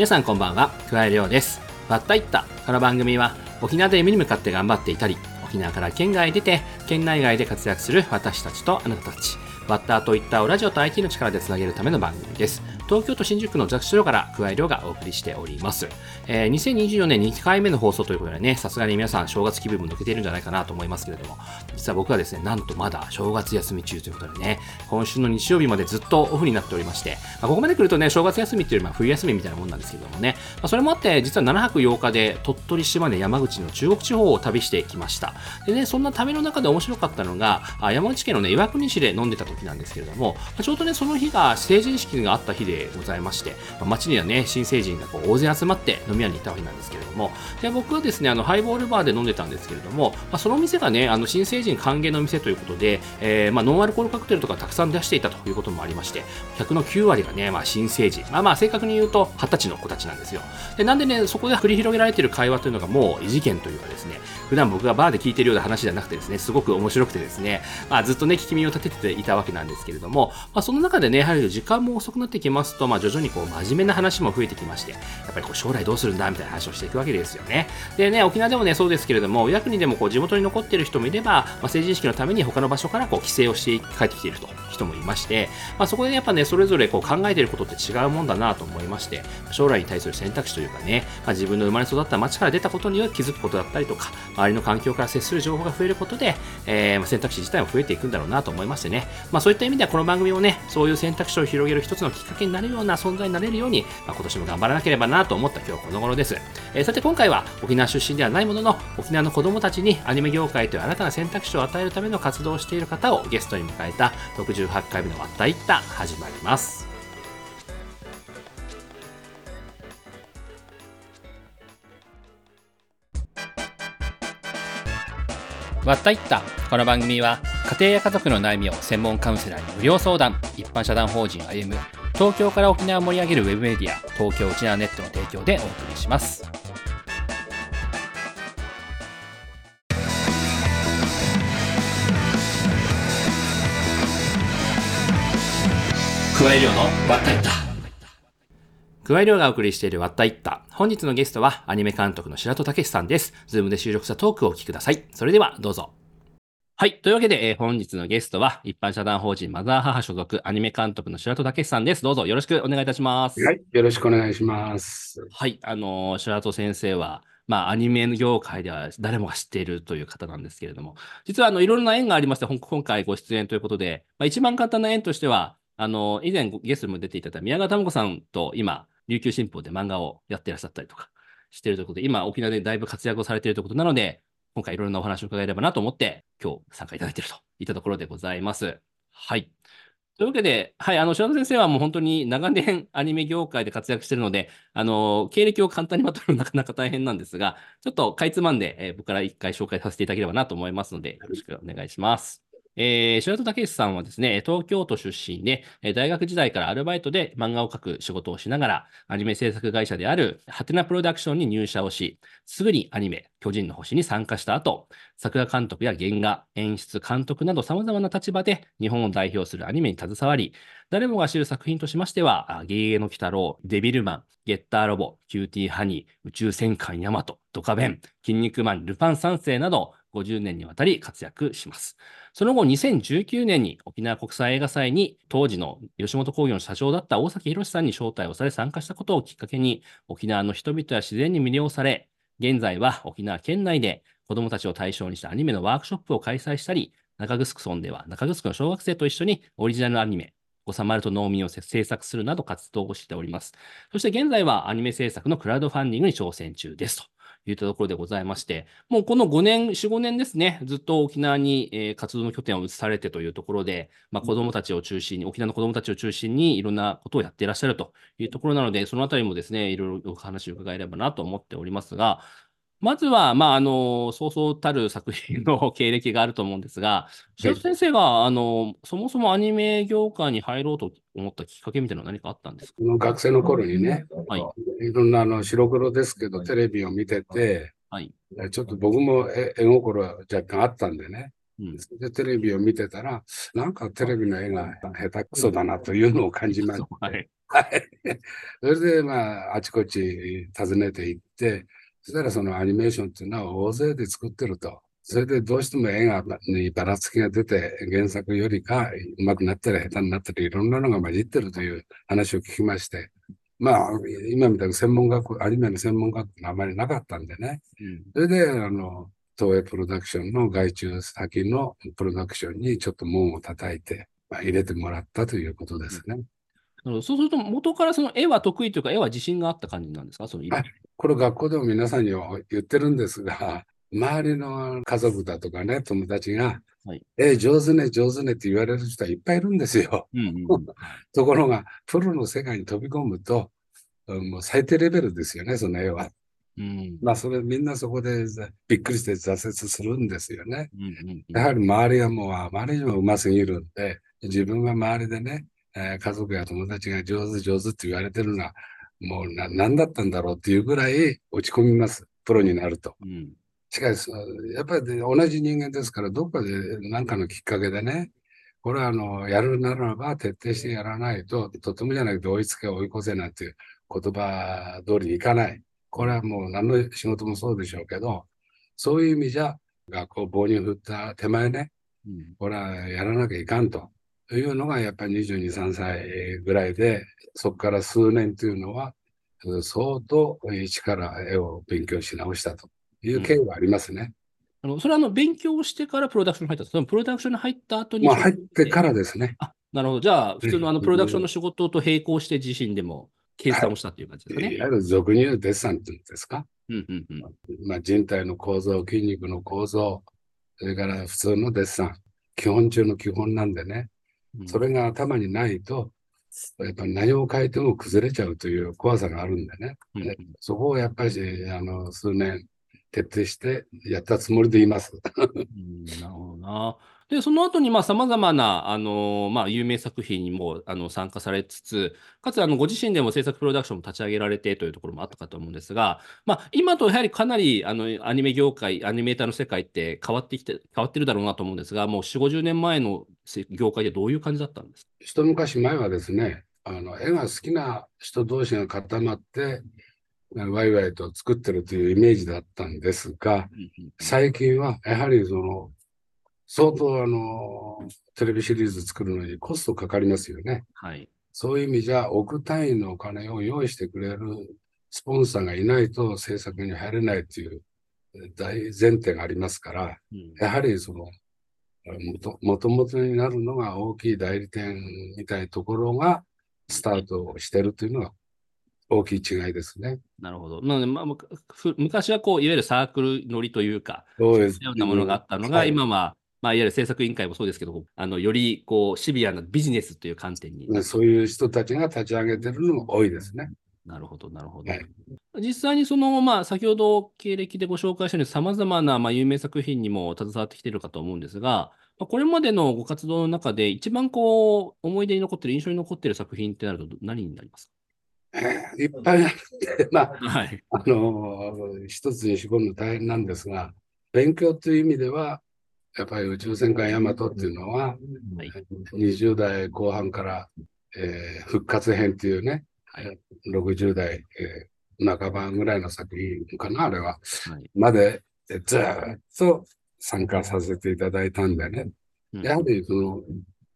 皆さんこんばんは、桑井亮です。バッタイッタ。この番組は沖縄で夢に向かって頑張っていたり、沖縄から県外へ出て、県内外で活躍する私たちとあなたたち、バッターといったをラジオと IT の力でつなげるための番組です。東京都新宿区のザクシロから桑井亮がお送りしております。えー2024年2回目の放送ということでね、さすがに皆さん正月気分も抜けているんじゃないかなと思いますけれども、実は僕はですね、なんとまだ正月休み中ということでね、今週の日曜日までずっとオフになっておりまして、まあ、ここまで来るとね、正月休みっていうよりまあ冬休みみたいなもんなんですけどもね、まあ、それもあって、実は7泊8日で鳥取、島根、山口の中国地方を旅してきました。でね、そんな旅の中で面白かったのが、あ山口県のね、岩国市で飲んでた時なんですけれども、まあちょうどね、その日が成人式があった日でございまして、まあ街にはね、新成人がこう大勢集まって飲み屋に行ったわけなんですけれども、で僕はですね、あのハイボールバーで飲んでたんですけれども、まあ、その店がね、あの新成人歓迎の店ということで、えーまあ、ノンアルコールカクテルとかたくさん出していたということもありまして、客の9割がね、まあ、新成人、まあまあ正確に言うと20歳の子たちなんですよ。で、なんでね、そこで繰り広げられている会話というのがもう異次元というかですね、普段僕がバーで聞いてるような話じゃなくてですね、すごく面白くてですね、まあ、ずっとね、聞き耳を立てていたわけなんですけれども、まあ、その中でね、やはり時間も遅くなってきますと、まあ、徐々にこう真面目な話も増えてきまして、やっぱりこう将来どうするんだみたいな話をしていくわけですよね。でね、沖縄でもね、そうですけれども、岩国でもこう地元に残っている人もいれば、まあ、成人式のために他の場所からこう帰省をして帰ってきていると人もいまして、まあ、そこでやっぱね、それぞれこう考えていることって違うもんだなと思いまして、将来に対する選択肢というかね、まあ、自分の生まれ育った町から出たことによって気づくことだったりとか、周りの環境から接する情報が増えることで、えー選択肢自体も増えていくんだろうなと思いましてね、まあ、そういった意味ではこの番組もね、そういう選択肢を広げる一つのきっかけになるような存在になれるように、まあ、今年も頑張らなければなと思った今日この頃です。えーさて今回は沖縄出身ではないものの、沖縄の子供たちにアニメ業界という新たな選択肢を与えるための活動をしている方をゲストに迎えた68回目のわったいった始まります。わったいった。この番組は家庭や家族の悩みを専門カウンセラーに無料相談。一般社団法人歩む東京から沖縄を盛り上げるウェブメディア東京沖縄ネットの提供でお送りします。加え量のわったいった。加え量がお送りしているわったいった本日のゲストはアニメ監督の白土武さんですズームで収録したトークをお聞きくださいそれではどうぞはい。というわけで、えー本日のゲストは、一般社団法人マザー母所属アニメ監督の白戸武さんです。どうぞよろしくお願いいたします。はい、よろしくお願いします。はい。あのー白戸先生は、まあ、アニメ業界では誰もが知っているという方なんですけれども、実は、あの、いろいろな縁がありまして、今回ご出演ということで、まあ、一番簡単な縁としては、あの、以前ゲストにも出ていただいた宮川珠子さんと今、琉球新報で漫画をやってらっしゃったりとかしてるということで、今、沖縄でだいぶ活躍をされているということなので、今回いろいろなお話を伺えればなと思って、今日参加いただいているといったところでございます。はい。というわけで、はい、あの、白田先生はもう本当に長年アニメ業界で活躍しているので、あの、経歴を簡単にまとめるのなかなか大変なんですが、ちょっとかいつまんで、えー僕から一回紹介させていただければなと思いますので、よろしくお願いします。えー、白戸武さんはですね、東京都出身で、大学時代からアルバイトで漫画を描く仕事をしながら、アニメ制作会社であるハテナプロダクションに入社をし、すぐにアニメ、巨人の星に参加した後、作画監督や原画、演出、監督など様々な立場で日本を代表するアニメに携わり、誰もが知る作品としましては、あゲゲゲの鬼太郎、デビルマン、ゲッターロボ、キューティーハニー、宇宙戦艦ヤマト、ドカベン、筋肉マン、ルパン三世など、50年にわたり活躍します。その後、2019年に沖縄国際映画祭に当時の吉本興業の社長だった大崎宏さんに招待をされ参加したことをきっかけに、沖縄の人々や自然に魅了され、現在は沖縄県内で子供たちを対象にしたアニメのワークショップを開催したり、中城村では中城の小学生と一緒にオリジナルアニメ、おさまると農民を制作するなど活動をしております。そして現在はアニメ制作のクラウドファンディングに挑戦中ですと。いったところでございまして、もうこの5年、4、5年ですね、ずっと沖縄に、えー活動の拠点を移されてというところで、まあ、子供たちを中心に、沖縄の子供たちを中心にいろんなことをやっていらっしゃるというところなので、そのあたりもですね、いろいろお話を伺えればなと思っておりますが、まずは、まあ、あの、そうそうたる作品の経歴があると思うんですが、白戸先生が、あの、そもそもアニメ業界に入ろうと思ったきっかけみたいなのは何かあったんですか？この学生の頃にね、はい。いろんなあの白黒ですけど、テレビを見てて、はい。ちょっと僕も絵絵心は若干あったんでね。うん。で、テレビを見てたら、なんかテレビの絵が下手くそだなというのを感じまし はい。はい。それで、まあ、あちこち訪ねていって、そしたらそのアニメーションっていうのは大勢で作ってると。それでどうしても絵がにばらつきが出て、原作よりか上手くなったり下手になったり、いろんなのが混じってるという話を聞きまして、まあ、今みたいに専門学校、アニメの専門学校があまりなかったんでね。うんそれで、あの、東映プロダクションの外注先のプロダクションにちょっと門を叩いて、まあ、入れてもらったということですね。なるほどそうすると、元からその絵は得意というか、絵は自信があった感じなんですか？そのこれ学校でも皆さんには言ってるんですが、周りの家族だとかね、友達が、はいえ、上手ね、上手ねって言われる人はいっぱいいるんですよ。うんうんうん。ところが、プロの世界に飛び込むと、うんもう最低レベルですよね、その絵は。うん。まあ、それみんなそこでびっくりして挫折するんですよね。うんうんうん。やはり周りがもうあまりにもうますぎるんで、自分が周りでね、えー家族や友達が上手上手って言われてるのは、もうな何だったんだろうっていうぐらい落ち込みます。プロになると。うんしかし、やっぱりね同じ人間ですから、どっかで何かのきっかけでね、これはあの、やるならば徹底してやらないと、とてもじゃなくて追いつけ追い越せなんていう言葉通りにいかない。これはもう何の仕事もそうでしょうけど、そういう意味じゃ、学校棒に振った手前ね、うんこれはやらなきゃいかんというのがやっぱり22、3歳ぐらいで、そこから数年というのは、うん相当一から絵を勉強し直したという経緯はありますね。あのそれはあの勉強してからプロダクションに入ったそのプロダクションに入った後に。まあ入ってからですね。あ、なるほど。じゃあ、普通のあのうんプロダクションの仕事と並行して自身でも計算をしたっていう感じですかね。いわゆる俗に言うデッサンっていうんですか？うんうんうんまあ、人体の構造、筋肉の構造、それから普通のデッサン、基本中の基本なんでね、うんそれが頭にないと、やっぱり何を変えても崩れちゃうという怖さがあるんでね。うんねそこをやっぱり、あの、数年徹底してやったつもりでいます。うんなるほどな。で、その後に、まあ、様々な、あの、まあ、有名作品にも、あの、参加されつつ、かつ、あの、ご自身でも制作プロダクションも立ち上げられてというところもあったかと思うんですが、まあ、今とやはりかなり、あの、アニメ業界、アニメーターの世界って変わってきて、変わってるだろうなと思うんですが、もう4、50年前のせ業界でどういう感じだったんですか？一昔前はですね、あの、絵が好きな人同士が固まって、ワイワイと作ってるというイメージだったんですが、最近はやはりその、相当あの、テレビシリーズ作るのにコストかかりますよね。はい。そういう意味じゃ、億単位のお金を用意してくれるスポンサーがいないと制作に入れないという大前提がありますから、うんやはりその、もともとになるのが大きい代理店みたいなところがスタートをしてるというのは大きい違いですね。なるほど。なので、まあ、昔はこう、いわゆるサークル乗りというか、そうですようなものがあったのが、はい今は、まあ、いわゆる制作委員会もそうですけど、あのよりこうシビアなビジネスという観点に。ねそういう人たちが立ち上げてるのも多いですね。なるほど、なるほど。はい実際にその、まあ、先ほど経歴でご紹介したように、さまざまな、まあ、有名作品にも携わってきているかと思うんですが、まあ、これまでのご活動の中で、一番こう思い出に残っている、印象に残っている作品ってなると、何になりますいっぱいあって、まあ、かはい。あの、一つに絞るの大変なんですが、勉強という意味では、やっぱり宇宙戦艦ヤマトっていうのは、はい。20代後半から、えー復活編っていうね、はい60代、えー半ばぐらいの作品かな、あれは。はいまで、えずーっと参加させていただいたんでね。うんやはりその、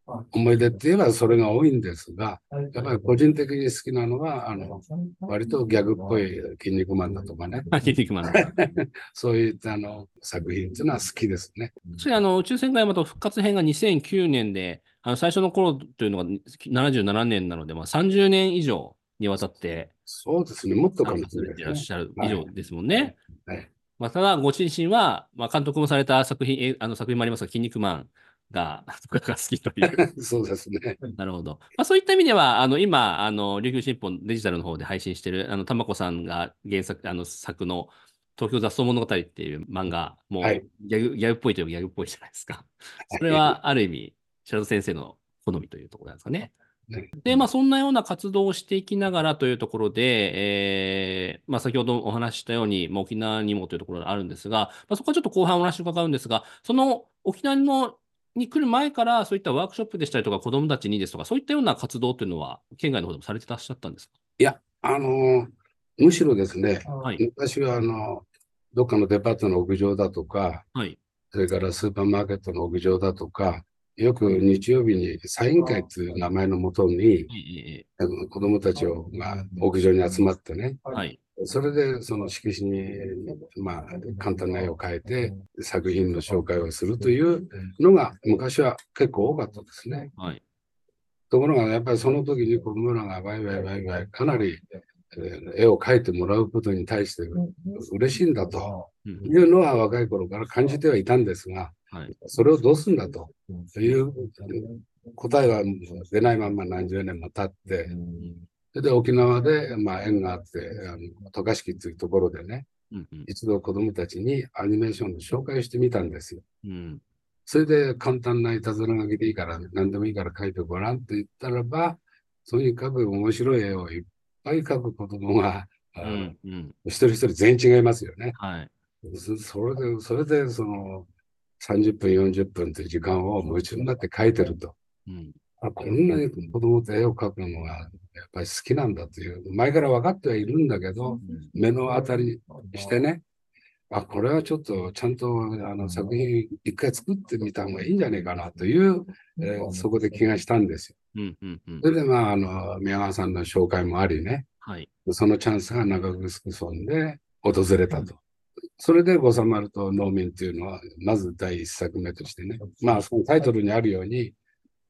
思い出って言えばそれが多いんですが、やっぱり個人的に好きなのは、あの、割とギャグっぽい筋肉マンだとかね、あ筋肉マン。そういったあの作品っていうのは好きですね。それあの宇宙戦艦ヤマト復活編が2009年で、あの最初の頃というのが77年なので、まあ、30年以上にわたってそうですね、もっとかもしれないいらっしゃる以上ですもんね。はいまあ、ただ、ご自身は、まあ、監督もされた作品、えあの作品もありますが、筋肉マンがが好きという。そうですね。なるほど。まあ、そういった意味では、あの今、あの琉球新報デジタルの方で配信している、あの玉子さんが原作あの作の東京雑草物語っていう漫画、もうはいギャグ、ギャグっぽいといえばギャグっぽいじゃないですか。それはある意味、白戸先生の好みというところなんですかね。ねで、まあ、そんなような活動をしていきながらというところで、えーまあ、先ほどお話ししたように、まあ、沖縄にもというところがあるんですが、まあ、そこはちょっと後半お話を伺うんですが、その沖縄のに来る前から、そういったワークショップでしたりとか、子どもたちにですとか、そういったような活動というのは、県外の方でもされてらっしゃったんですか？いや、あの、むしろですね、はい。昔はあの、どっかのデパートの屋上だとか、はい。それからスーパーマーケットの屋上だとか、よく日曜日にサイン会という名前のもとに、子供たちを、まあ、屋上に集まってね、はい。それでその色紙に、まあ、簡単な絵を描いて作品の紹介をするというのが昔は結構多かったですね。はい。ところが、やっぱりその時に子供らがワイワイワイワイかなりえー絵を描いてもらうことに対して嬉しいんだとうんいうのは若い頃から感じてはいたんですが、はい。それをどうすんだという答えは出ないまま何十年も経って、で沖縄で、まあ、縁があって、あの渡嘉敷というところでね、うんうん一度子供たちにアニメーションの紹介をしてみたんですよ。うんそれで簡単ないたずら書きでいいから、何でもいいから描いてごらんって言ったらば、とにかく面白い絵をいっぱい描く子供が、あうのんうん一人一人全員違いますよね。はい。そそれで、それでその30分、40分という時間を夢中になって描いてると。うんあこんなに子供と絵を描くのがやっぱり好きなんだという、前から分かってはいるんだけど、目の当たりしてね、あ、これはちょっとちゃんとあの作品一回作ってみた方がいいんじゃないかなという、えーそこで気がしたんですよ。うんうんうん。それでまあ、あの、宮川さんの紹介もありね、はい。そのチャンスが長城村で訪れたと。それで、ごさまると農民っていうのは、まず第一作目としてね、まあ、そのタイトルにあるように、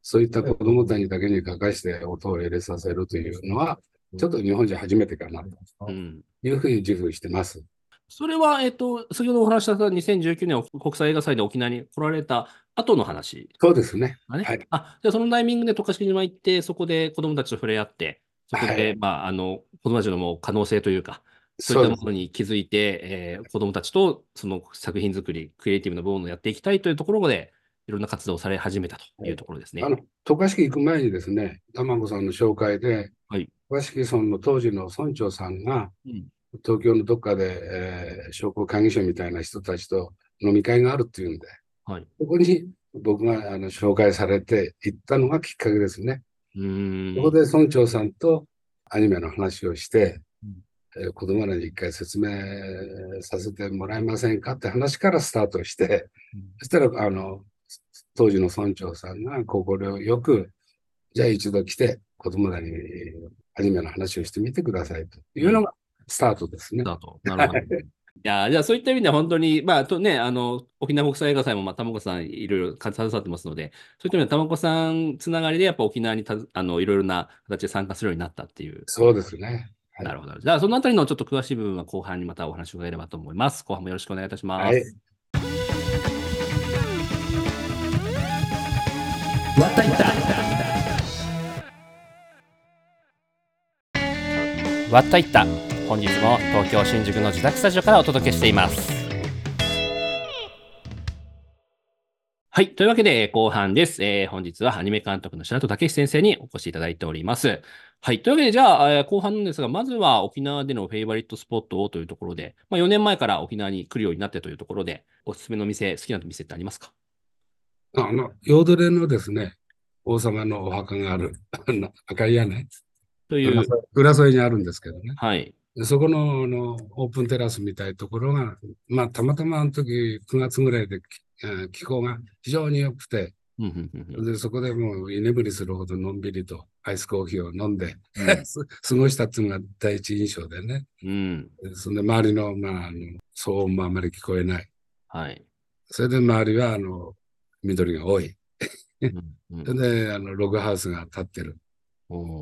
そういった子供たちだけに書かして音を入れさせるというのは、ちょっと日本人初めてかなと。うん。いうふうに自負してます。それは、えっと、先ほどお話しした2019年国際映画祭で沖縄に来られた後の話。そうですね。はい。あ、じゃあそのタイミングで渡嘉敷島行って、そこで子供たちと触れ合って、そこで、はい。まあ、あの、子供たちのもう可能性というか、そういったものに気づいて、えー子供たちとその作品作り、クリエイティブな部分をやっていきたいというところで、いろんな活動をされ始めたというところですね。あの、渡嘉敷行く前にですね、卵さんの紹介で、はい渡嘉敷村の当時の村長さんが、うん東京のどっかで、えー商工会議所みたいな人たちと飲み会があるっていうんで、はい。そこに僕があの紹介されて行ったのがきっかけですね。うーん。そこで村長さんとアニメの話をして、うんえー子供らに一回説明させてもらえませんかって話からスタートして、うんそしたら、あの、当時の村長さんが心よく、じゃあ一度来て子供らにアニメの話をしてみてくださいというのがスタートですね。だと。なるほど。いや、じゃあそういった意味では本当に、まあ、とね、あの、沖縄国際映画祭も、まあ、たまこさんいろいろ携わってますので、そういった意味ではたまこさんつながりで、やっぱ沖縄にたずあの、いろいろな形で参加するようになったっていう。そうですね。はいなるほど。じゃあ、そのあたりのちょっと詳しい部分は後半にまたお話を伺えればと思います。後半もよろしくお願いいたします。はい。わたいたわったいた本日も東京新宿の自宅スタジオからお届けしていますはい。というわけで、後半です。えー本日はアニメ監督の白戸武先生にお越しいただいております。はい。というわけで、じゃあ、えー後半なんですが、まずは沖縄でのフェイバリットスポットをというところで、まあ、4年前から沖縄に来るようになってというところで、おすすめの店、好きな店ってありますか？あの、ヨードレのですね、王様のお墓があるあの赤い屋根、という、浦添にあるんですけどね。はい。でそこのあのオープンテラスみたいなところが、まあ、たまたまあの時9月ぐらいで、えー気候が非常に良くて、でそこでもう居眠りするほどのんびりとアイスコーヒーを飲んで、うん す過ごしたっていうのが第一印象でね。うん。でそんで周りの,、まあ、あの騒音もあまり聞こえない。はい。それで周りはあの緑が多い。うんうんであのログハウスが立ってる。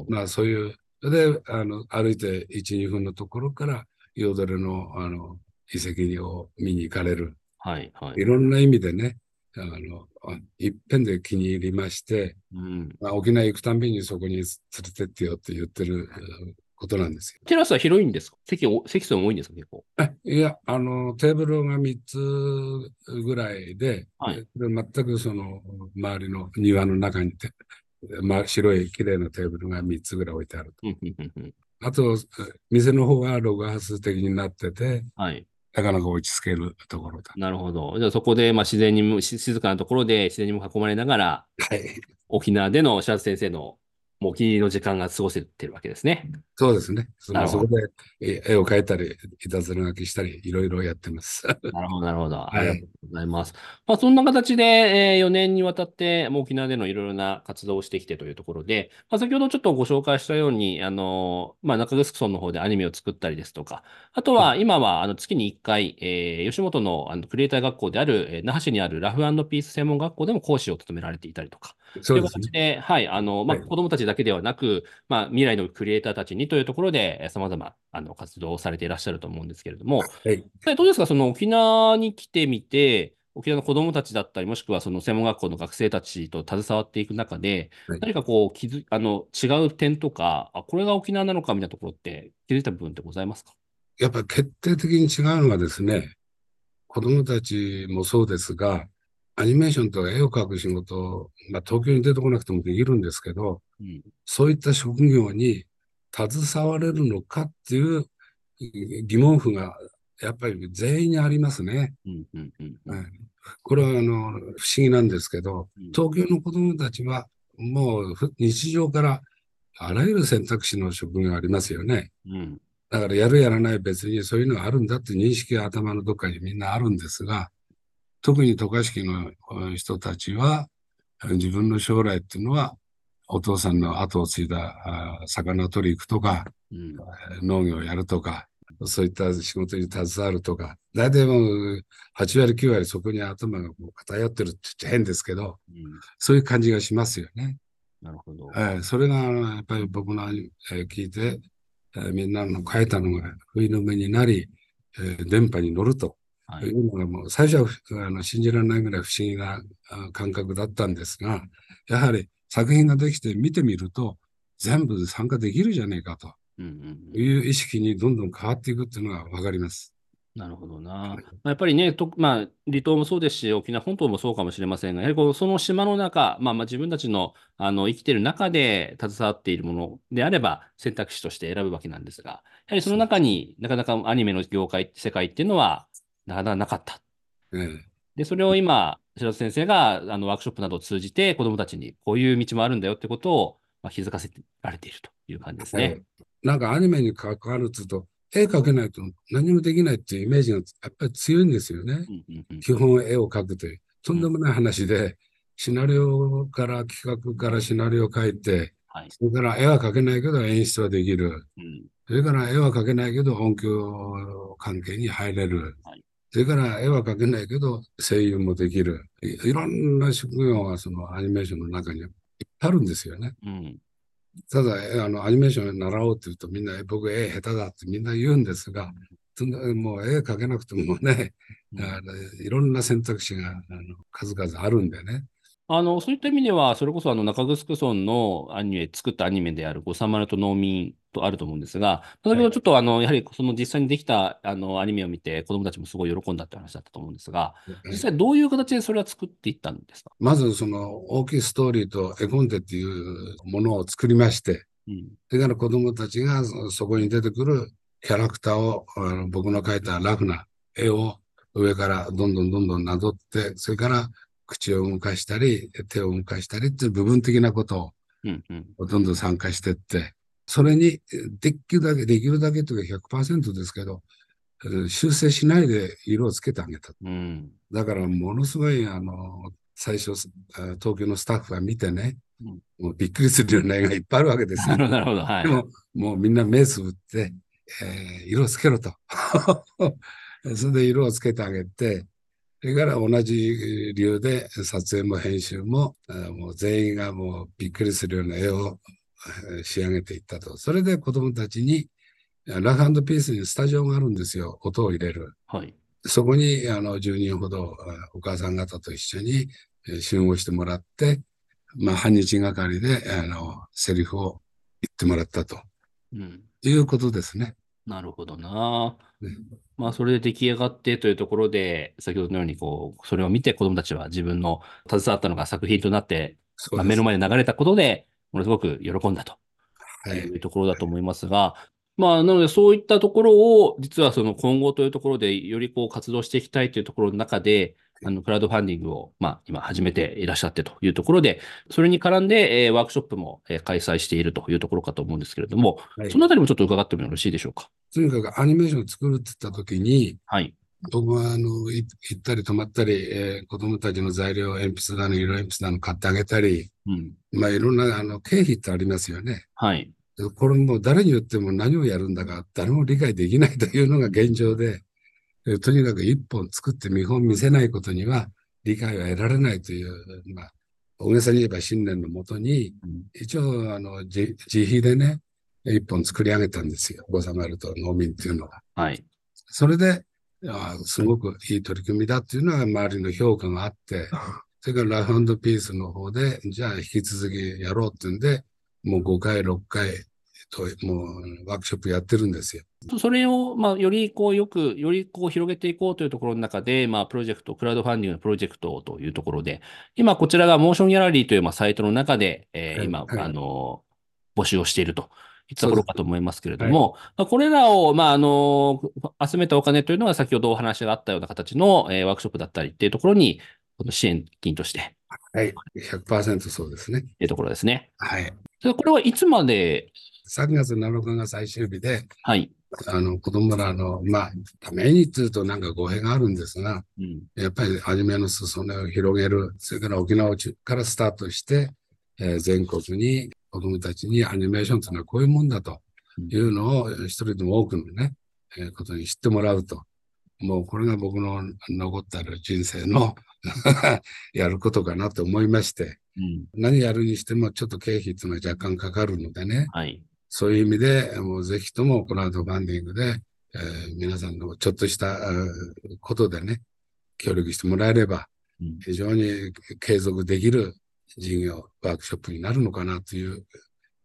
まあそういう、であの歩いて1、2分のところから、ヨードレのあの遺跡を見に行かれる。はい、はいい。ろんな意味でね、あのあいっぺんで気に入りまして、うん。まあ、沖縄行くたんびにそこに連れてってよって言ってるうんことなんですよ。テラスは広いんですか？席お、席数も多いんですか？結構。あいや、あの、テーブルが3つぐらいで、はいで全くその周りの庭の中にて、まあ、白い綺麗なテーブルが3つぐらい置いてある。うんうんうんうんあと、店の方はログハウス的になってて、はい。なかなか落ち着けるところだ。なるほど。じゃあそこで、まあ自然にも、し静かなところで自然にも囲まれながら、はい。沖縄での白津先生のもうお気に入りの時間が過ごせてるわけですね。そうですね。そのそこでえ絵を描いたり、いたずら書きしたり、いろいろやってます。なるほど、なるほど。いありがとうございます。まあ、そんな形で、え4年にわたって、もう沖縄でのいろいろな活動をしてきてというところで、まあ、先ほどちょっとご紹介したように、あの、まあ、中城村の方でアニメを作ったりですとか、あとは今はあの月に1回、えー吉本のあのクリエイター学校である、えー那覇市にあるラフピース専門学校でも講師を務められていたりとか、そうですね。で、はい、あの、まあ、はい子供たちだけではなく、まあ、未来のクリエイターたちにというところで、えー様々、あの、活動をされていらっしゃると思うんですけれども、はい。はいどうですかその沖縄に来てみて、沖縄の子供たちだったり、もしくはその専門学校の学生たちと携わっていく中で、はい何かこう気づ、あの、違う点とか、あ、これが沖縄なのかみたいなところって気づいた部分ってございますか？やっぱ決定的に違うのはですね、子供たちもそうですが、アニメーションとか絵を描く仕事、まあ、東京に出てこなくてもできるんですけど、うん。そういった職業に携われるのかっていう疑問符がやっぱり全員にありますね。これはあの不思議なんですけど、うん東京の子供たちはもうふ日常からあらゆる選択肢の職業がありますよね。うん。だからやるやらない別にそういうのがあるんだって認識が頭のどっかにみんなあるんですが、特に渡嘉敷のえ人たちは自分の将来っていうのはお父さんの後を継いだあ魚取り行くとか、うん。農業をやるとか、そういった仕事に携わるとか、大体もう8割9割そこに頭が偏ってるって言っちゃ変ですけど、うん。そういう感じがしますよね。なるほど。えーそれがやっぱり僕の、えー聞いて、えーみんなの書いたのが不意の目になり、えー電波に乗るとはいい。うのがもう最初はあの信じられないぐらい不思議なあ感覚だったんですが、やはり作品ができて見てみると全部参加できるじゃねえかと。いう意識にどんどん変わっていくっていうのがわかります。なるほどな。まあやっぱりね、とまあ、離島もそうですし、沖縄本島もそうかもしれませんが、やはりこうその島の中、まあ、まあ自分たちのあの生きている中で携わっているものであれば、選択肢として選ぶわけなんですが、やはりその中になかなかアニメの業界、世界っていうのはなかなかなかった。ええで、それを今、白田先生があのワークショップなどを通じて、子どもたちにこういう道もあるんだよってことを、まあ、気づかせられているという感じですね。はいなんかアニメに関わるっていうと、絵描けないと何もできないっていうイメージがやっぱり強いんですよね。うんうんうん基本絵を描くという、とんでもない話で、シナリオから企画からシナリオを書いて、はい。それから絵は描けないけど演出はできる。うんそれから絵は描けないけど音響関係に入れるはい。それから絵は描けないけど声優もできる。いいろんな職業がそのアニメーションの中にいっぱいあるんですよね。うんただ、えあの、アニメーションを習おうって言うとみんな、え僕絵下手だってみんな言うんですが、そんなもう絵描けなくてもね、うんいろんな選択肢があの数々あるんでね。あの、そういった意味では、それこそあの中城村のアニメ、作ったアニメである、ごさまると農民とあると思うんですが、先ほどちょっとあの、やはりその実際にできたあのアニメを見て、子供たちもすごい喜んだって話だったと思うんですが、実際どういう形でそれは作っていったんですか？まずその大きいストーリーと絵コンテっていうものを作りまして、うん。それから子供たちがそそこに出てくるキャラクターをあの僕の描いたラフな絵を上からどんどんどんどんなぞって、それから口を動かしたり、手を動かしたりっていう部分的なこと。をどんどん参加していって、それにできるだけ、できるだけというか100%ですけど、えー修正しないで色をつけてあげた。うん。だからものすごい、あの、最初、あ東京のスタッフが見てね、うんもうびっくりするような絵がいっぱいあるわけですよなる。ほど、なるほど。はいで。も、もうみんな目つぶって、えー色をつけろと。それで色をつけてあげて、それから同じ理由で撮影も編集も、もう全員がもうびっくりするような絵をえー 仕上げていったと。それで子供たちに、ラフピースにスタジオがあるんですよ。音を入れる。はい。そこにあの10人ほどあお母さん方と一緒にえー集合してもらって、まあ、半日がかりであのセリフを言ってもらったとうん。いうことですね。なるほどな。ねまあ、それで出来上がってというところで、先ほどのように、こう、それを見て子供たちは自分の携わったのが作品となって、まあ、目の前で流れたことで、ものすごく喜んだとはいいうところだと思いますが、まあ、なので、そういったところを、実はその今後というところで、よりこう活動していきたいというところの中で、あの、クラウドファンディングを、まあ、今始めていらっしゃってというところで、それに絡んで、えーワークショップも、えー開催しているというところかと思うんですけれども、はいそのあたりもちょっと伺ってもよろしいでしょうか？とにかくアニメーションを作るって言った時に、はい。僕はあのい行ったり泊まったり、えー子供たちの材料、鉛筆だの、色鉛筆だの買ってあげたり、うん。まあいろんなあの経費ってありますよね。はい。でこれもう誰に言っても何をやるんだか誰も理解できないというのが現状で、えーとにかく一本作って見本見せないことには理解は得られないという、まあ、大げさに言えば信念のもとに、うん一応あの自自費でね、一本作り上げたんですよ。ボサマルと農民っていうのは。はい。それで、あすごくいい取り組みだっていうのは周りの評価があって、それからラフピースの方で、じゃあ引き続きやろうっていうんで、もう5回、6回と、もうワークショップやってるんですよ。それを、まあ、よりこう、よく、よりこう、広げていこうというところの中で、まあ、プロジェクト、クラウドファンディングのプロジェクトというところで、今、こちらがモーションギャラリーという、まあ、サイトの中で、えー今、はいはいあの、募集をしているとところかと思いますけれども、まあ、これらを、まあ、あの、集めたお金というのは、先ほどお話があったような形の、えーワークショップだったりっていうところに、この支援金として、はい。100%そうですね。っていうところですね。はい。これはいつまで、3月7日が最終日で、はい。あの、子供らの、まあ、ためにっていうとなんか語弊があるんですが、うん。やっぱりアニメの裾野を広げる、それから沖縄からスタートして、えー全国に子供たちにアニメーションというのはこういうもんだというのを一人でも多くのね、えーことに知ってもらうと。もうこれが僕の残ったる人生の やることかなと思いまして、うん。何やるにしてもちょっと経費というのは若干かかるのでね、はい。そういう意味で、もうぜひともクラウドファンディングで、えー皆さんのちょっとしたえーことでね、協力してもらえれば、うん非常に継続できる事業、ワークショップになるのかなという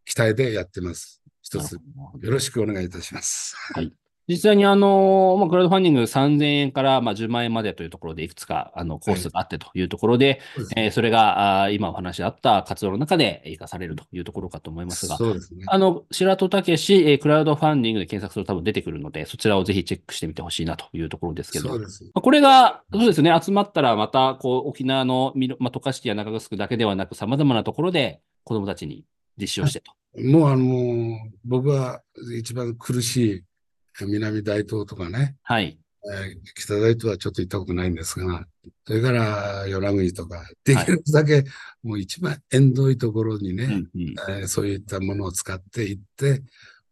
期待でやってます。一つよろしくお願いいたします。はい実際にあの、まあ、クラウドファンディング3000円からまあ10万円までというところでいくつかあのコースがあってというところで、えーそれがあー今お話あった活動の中で活かされるというところかと思いますが、そうですね。あの、白戸武史、えークラウドファンディングで検索すると多分出てくるので、そちらをぜひチェックしてみてほしいなというところですけど、そうです。まあこれが、そうですね、集まったらまた、こう、沖縄のまあ、渡嘉敷や中城だけではなく、様々なところで子供たちに実施をしてと。もうあの、僕は一番苦しい南大東とかね、はい。えー北大東はちょっと行ったことないんですが、それから与那国とか、できるだけもう一番縁遠いところにね、うんうん。えーそういったものを使っていって、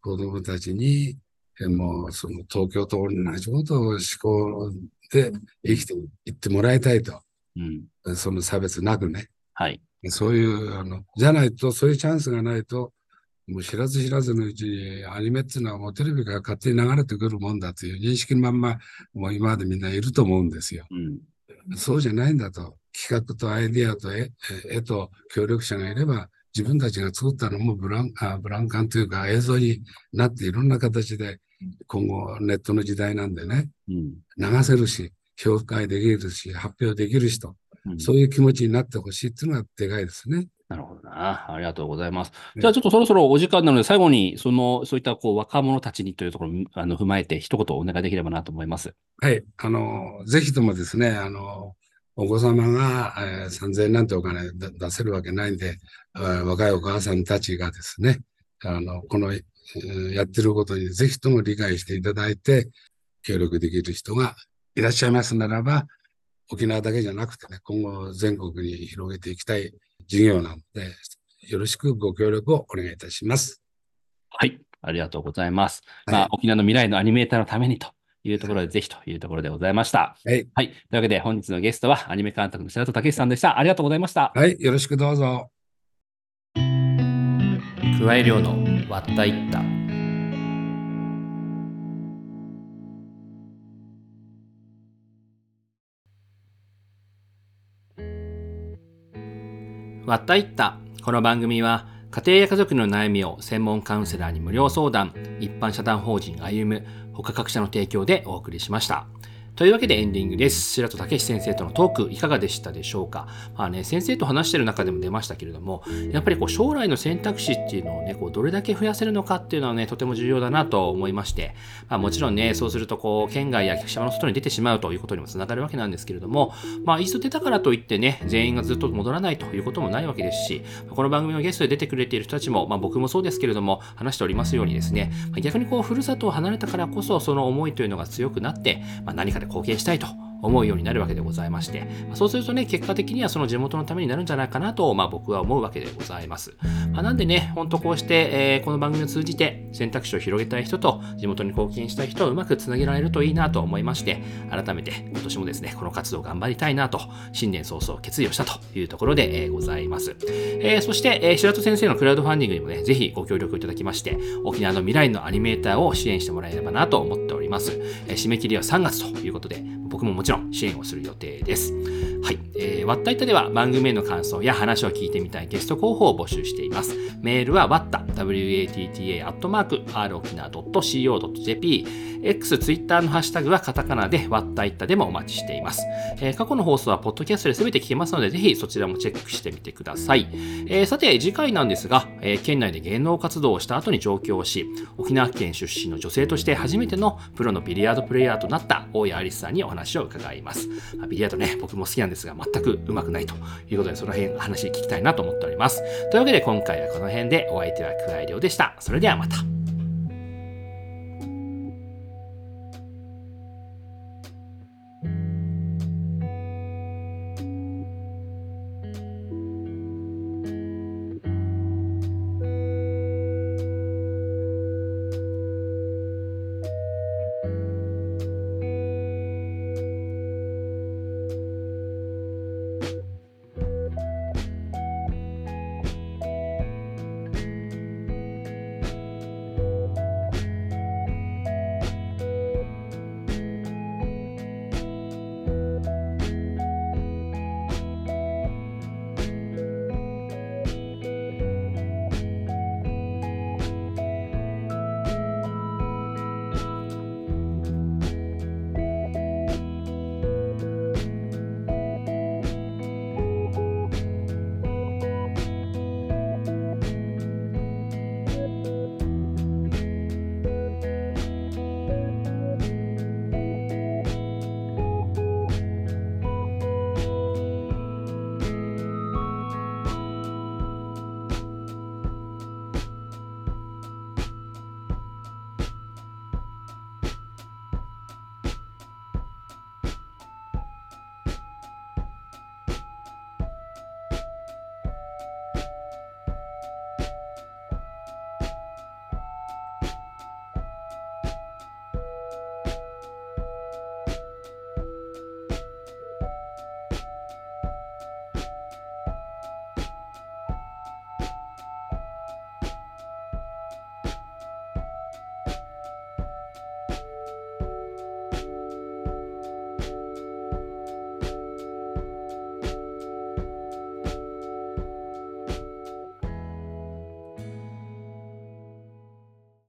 子供たちに、えーもうその東京と同じことを思考で生きていってもらいたいと。うん。その差別なくね。はい。そういう、あの、じゃないと、そういうチャンスがないと、もう知らず知らずのうちにアニメっていうのはもうテレビから勝手に流れてくるもんだという認識のまんま、もう今までみんないると思うんですよ。うん。そうじゃないんだと。企画とアイディアと絵絵と協力者がいれば、自分たちが作ったのもブランあブランカンというか映像になっていろんな形で今後ネットの時代なんでね、うん。流せるし、評価できるし、発表できる人、うんそういう気持ちになってほしいっていうのはでかいですね。なるほどな。ありがとうございます。ねじゃあちょっとそろそろお時間なので、最後に、その、そういったこう若者たちにというところをあの踏まえて、一言お願いできればなと思います。はい。あの、ぜひともですね、あの、お子様が、えー3000円なんてお金だ出せるわけないんで、えー若いお母さんたちがですね、あの、この、えーやってることにぜひとも理解していただいて、協力できる人がいらっしゃいますならば、沖縄だけじゃなくてね、今後全国に広げていきたい事業なので、よろしくご協力をお願いいたします。はい。ありがとうございます。はいまあ、沖縄の未来のアニメーターのためにというところで、ぜひというところでございました。はい。はい。というわけで、本日のゲストは、アニメ監督の白戸武さんでした。ありがとうございました。はい。よろしくどうぞ。加え量の割ったいった。わったいった。この番組は、家庭や家族の悩みを専門カウンセラーに無料相談、一般社団法人歩む、他各社の提供でお送りしました。というわけでエンディングです。白戸武史先生とのトークいかがでしたでしょうか？まあね、先生と話してる中でも出ましたけれども、やっぱりこう将来の選択肢っていうのをね、こうどれだけ増やせるのかっていうのはね、とても重要だなと思いまして、まあもちろんね、そうするとこう、県外や客島の外に出てしまうということにもつながるわけなんですけれども、まあ一度出たからといってね、全員がずっと戻らないということもないわけですし、この番組のゲストで出てくれている人たちも、まあ僕もそうですけれども、話しておりますようにですね、逆にこう、ふるさとを離れたからこそ、その思いというのが強くなって、まあ、何かで貢献したいと思うようになるわけでございまして、そうするとね、結果的にはその地元のためになるんじゃないかなと、まあ、僕は思うわけでございます。まあ、なんでね、ほんとこうして、えー、この番組を通じて選択肢を広げたい人と地元に貢献したい人をうまくつなげられるといいなと思いまして、改めて今年もですね、この活動を頑張りたいなと、新年早々決意をしたというところで、えー、ございます。えー、そして、えー、白戸先生のクラウドファンディングにもね、ぜひご協力いただきまして、沖縄の未来のアニメーターを支援してもらえればなと思っております。えー、締め切りは3月ということで、僕ももちろん支援をする予定です。はい。えー、わったいたでは番組への感想や話を聞いてみたいゲスト候補を募集しています。メールはわった、watta、アットマーク、r 沖縄 .co.jp、X、Twitter のハッシュタグはカタカナでわったいたでもお待ちしています。えー、過去の放送はポッドキャストで全て聞けますので、ぜひそちらもチェックしてみてください。えー、さて、次回なんですが、えー、県内で芸能活動をした後に上京し、沖縄県出身の女性として初めてのプロのビリヤードプレイヤーとなった大谷アリスさんにお話話を伺います。ビリヤードね、僕も好きなんですが、全く上手くないということで、その辺話聞きたいなと思っております。というわけで今回はこの辺でお相手は桑井亮でした。それではまた。